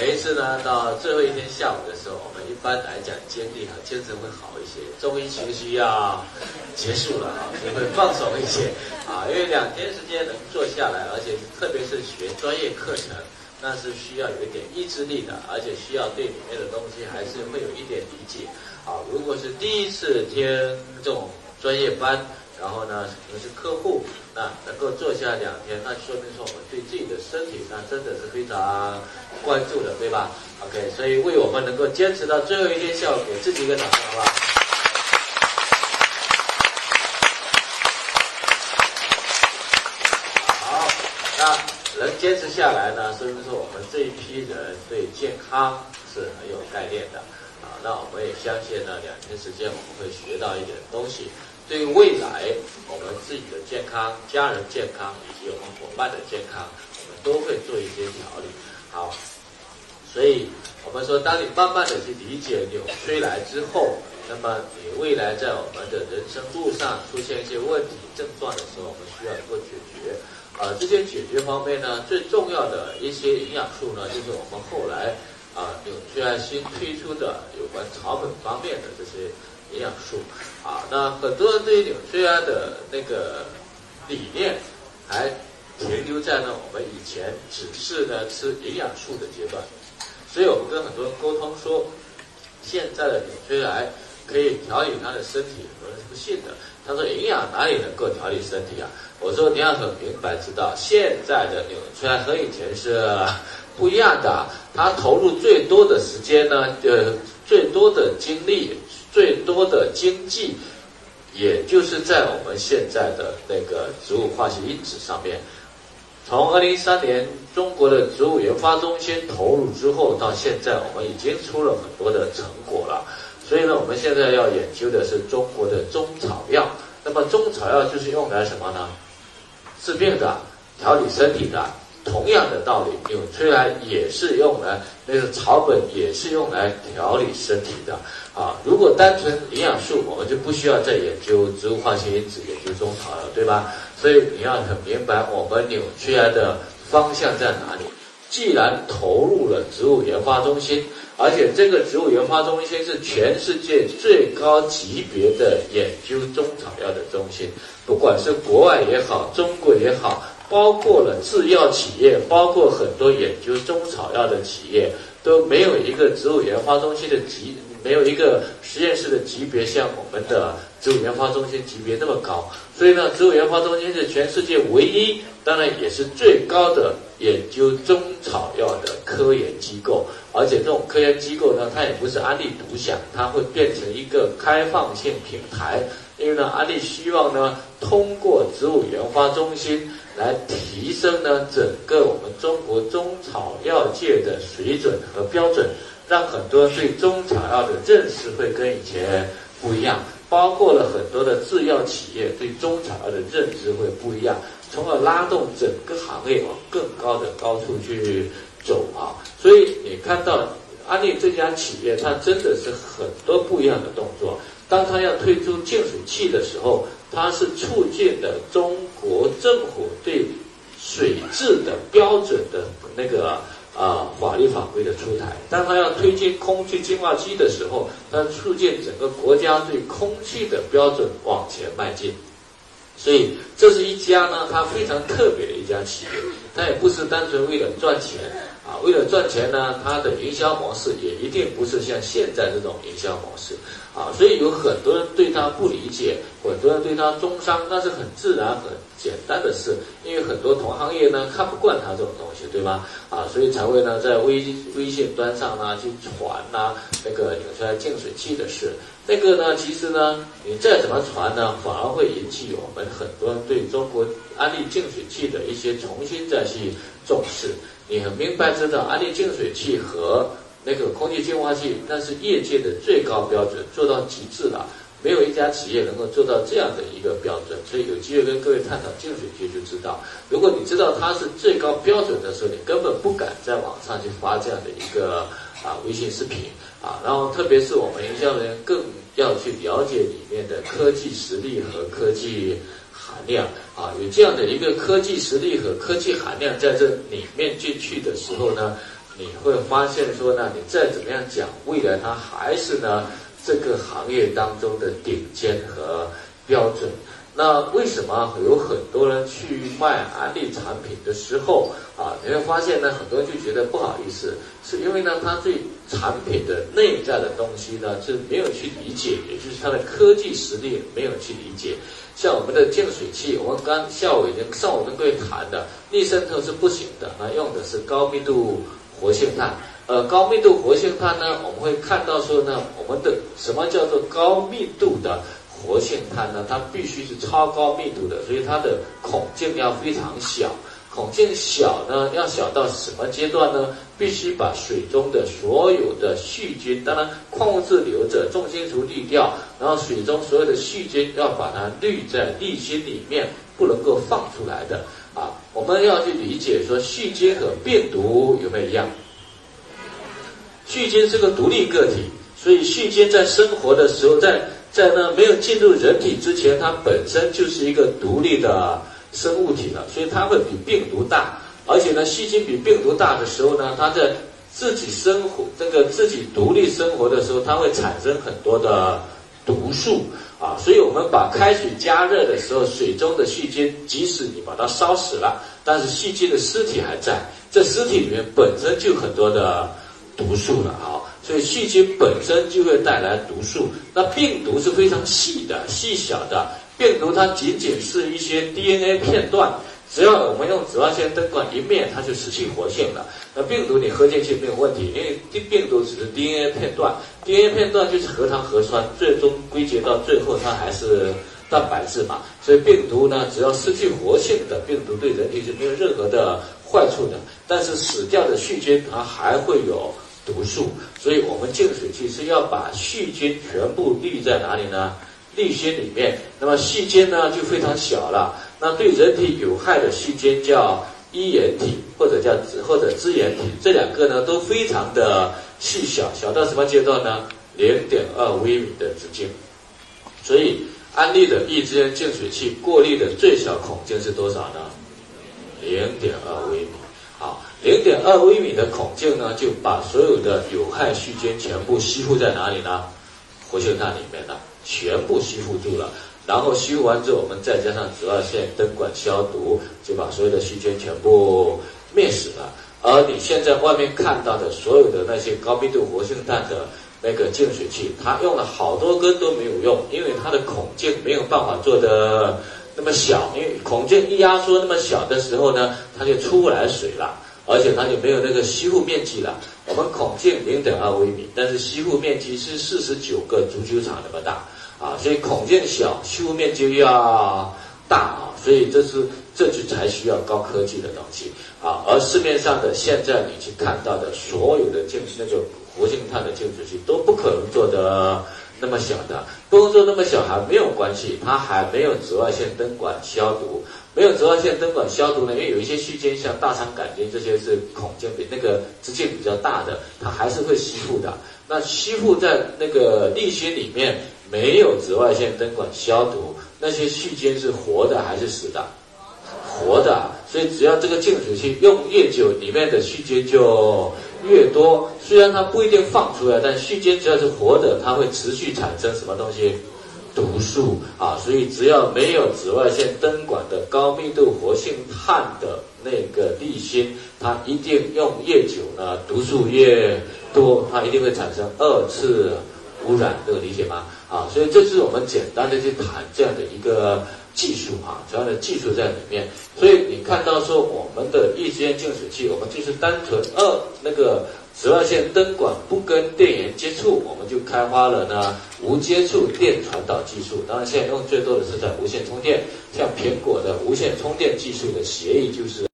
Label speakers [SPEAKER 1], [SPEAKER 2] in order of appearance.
[SPEAKER 1] 每一次呢，到最后一天下午的时候，我们一般来讲精力和精神会好一些，终于情绪要结束了啊，就会放松一些啊，因为两天时间能坐下来，而且特别是学专业课程，那是需要有一点意志力的，而且需要对里面的东西还是会有一点理解啊。如果是第一次听这种专业班，然后呢，可能是客户，那能够坐下两天，那说明说我们对自己的身体，那真的是非常关注的，对吧？OK，所以为我们能够坚持到最后一天下午，给自己一个掌声，好不好？好，那能坚持下来呢，说明说我们这一批人对健康是很有概念的啊。那我们也相信呢，两天时间我们会学到一点东西。对于未来我们自己的健康、家人健康以及我们伙伴的健康，我们都会做一些调理。好，所以我们说，当你慢慢的去理解纽崔莱之后，那么你未来在我们的人生路上出现一些问题症状的时候，我们需要能够解决。啊，这些解决方面呢，最重要的一些营养素呢，就是我们后来啊纽崔莱新推出的有关草本方面的这些。营养素，啊，那很多人对于纽崔莱的那个理念还停留在呢我们以前只是呢吃营养素的阶段，所以我们跟很多人沟通说，现在的纽崔莱可以调理他的身体，很多人是不信的。他说营养哪里能够调理身体啊？我说你要很明白知道，现在的纽崔莱和以前是不一样的，他投入最多的时间呢，呃，最多的精力。最多的经济，也就是在我们现在的那个植物化学因子上面。从二零一三年中国的植物研发中心投入之后，到现在我们已经出了很多的成果了。所以呢，我们现在要研究的是中国的中草药。那么中草药就是用来什么呢？治病的，调理身体的。同样的道理，纽崔莱也是用来那个草本，也是用来调理身体的啊。如果单纯营养素，我们就不需要再研究植物化学因子，研究中草了，对吧？所以你要很明白我们纽崔莱的方向在哪里。既然投入了植物研发中心，而且这个植物研发中心是全世界最高级别的研究中草药的中心，不管是国外也好，中国也好。包括了制药企业，包括很多研究中草药的企业，都没有一个植物研发中心的级，没有一个实验室的级别像我们的植物研发中心级别那么高。所以呢，植物研发中心是全世界唯一，当然也是最高的研究中草药的科研机构。而且这种科研机构呢，它也不是安利独享，它会变成一个开放性平台。因为呢，安利希望呢，通过植物研发中心。来提升呢整个我们中国中草药界的水准和标准，让很多人对中草药的认识会跟以前不一样，包括了很多的制药企业对中草药的认知会不一样，从而拉动整个行业往更高的高处去走啊！所以你看到安利这家企业，它真的是很多不一样的动作。当它要推出净水器的时候，它是促进的中国政府对水质的标准的那个啊法律法规的出台；当它要推进空气净化机的时候，它促进整个国家对空气的标准往前迈进。所以，这是一家呢，它非常特别的一家企业，它也不是单纯为了赚钱。啊，为了赚钱呢，它的营销模式也一定不是像现在这种营销模式啊，所以有很多人对它不理解，很多人对它中伤，那是很自然、很简单的事，因为很多同行业呢看不惯它这种东西，对吧？啊，所以才会呢在微微信端上呢去传呐那个纽崔莱净水器的事，那个呢其实呢你再怎么传呢，反而会引起我们很多人对中国安利净水器的一些重新再去重视。你很明白知道，安利净水器和那个空气净化器，那是业界的最高标准，做到极致了。没有一家企业能够做到这样的一个标准。所以有机会跟各位探讨净水器，就知道，如果你知道它是最高标准的时候，你根本不敢在网上去发这样的一个啊微信视频啊。然后，特别是我们营销人员更要去了解里面的科技实力和科技。含量啊，有这样的一个科技实力和科技含量在这里面进去的时候呢，你会发现说呢，你再怎么样讲，未来它还是呢这个行业当中的顶尖和标准。那为什么有很多人去卖安利产品的时候啊，你会发现呢，很多人就觉得不好意思，是因为呢，他对产品的内在的东西呢，是没有去理解，也就是它的科技实力没有去理解。像我们的净水器，我们刚下午已经上午跟各位谈的，逆渗透是不行的，那用的是高密度活性炭。呃，高密度活性炭呢，我们会看到说呢，我们的什么叫做高密度的？活性炭呢，它必须是超高密度的，所以它的孔径要非常小。孔径小呢，要小到什么阶段呢？必须把水中的所有的细菌，当然矿物质留着，重金属滤掉，然后水中所有的细菌要把它滤在滤芯里面，不能够放出来的。我们要去理解说，细菌和病毒有没有一样？细菌是个独立个体，所以细菌在生活的时候，在在呢没有进入人体之前，它本身就是一个独立的生物体了，所以它会比病毒大。而且呢，细菌比病毒大的时候呢，它在自己生活这个自己独立生活的时候，它会产生很多的毒素啊。所以我们把开水加热的时候，水中的细菌，即使你把它烧死了，但是细菌的尸体还在，这尸体里面本身就很多的毒素了啊。所以细菌本身就会带来毒素，那病毒是非常细的、细小的。病毒它仅仅是一些 DNA 片段，只要我们用紫外线灯管一灭，它就失去活性了。那病毒你喝进去没有问题，因为病毒只是 DNA 片段，DNA 片段就是核糖核酸，最终归结到最后它还是蛋白质嘛。所以病毒呢，只要失去活性的病毒对人体是没有任何的坏处的，但是死掉的细菌它还会有。毒素，所以我们净水器是要把细菌全部滤在哪里呢？滤芯里面。那么细菌呢就非常小了。那对人体有害的细菌叫衣原体或者叫或者支原体，这两个呢都非常的细小，小到什么阶段呢？零点二微米的直径。所以安利的一支净水器过滤的最小孔径是多少呢？零点二微米。好。零点二微米的孔径呢，就把所有的有害细菌全部吸附在哪里呢？活性炭里面了，全部吸附住了。然后吸附完之后，我们再加上紫外线灯管消毒，就把所有的细菌全部灭死了。而你现在外面看到的所有的那些高密度活性炭的那个净水器，它用了好多根都没有用，因为它的孔径没有办法做的那么小。因为孔径一压缩那么小的时候呢，它就出不来水了。而且它就没有那个吸附面积了。我们孔径零点二微米，但是吸附面积是四十九个足球场那么大啊！所以孔径小，吸附面积要大啊！所以这是这就才需要高科技的东西啊！而市面上的现在你去看到的所有的净水那个活性炭的净水器都不可能做的那么小的，不能做那么小还没有关系，它还没有紫外线灯管消毒。没有紫外线灯管消毒呢，因为有一些细菌，像大肠杆菌这些是孔径比那个直径比较大的，它还是会吸附的。那吸附在那个沥芯里面，没有紫外线灯管消毒，那些细菌是活的还是死的？活的。所以只要这个净水器用越久，里面的细菌就越多。虽然它不一定放出来，但细菌只要是活的，它会持续产生什么东西？毒素啊，所以只要没有紫外线灯管的高密度活性炭的那个滤芯，它一定用越久呢，毒素越多，它一定会产生二次污染，这个理解吗？啊，所以这是我们简单的去谈这样的一个技术啊，这样的技术在里面。所以你看到说我们的一间净水器，我们就是单纯二那个。紫外线灯管不跟电源接触，我们就开发了呢无接触电传导技术。当然，现在用最多的是在无线充电，像苹果的无线充电技术的协议就是。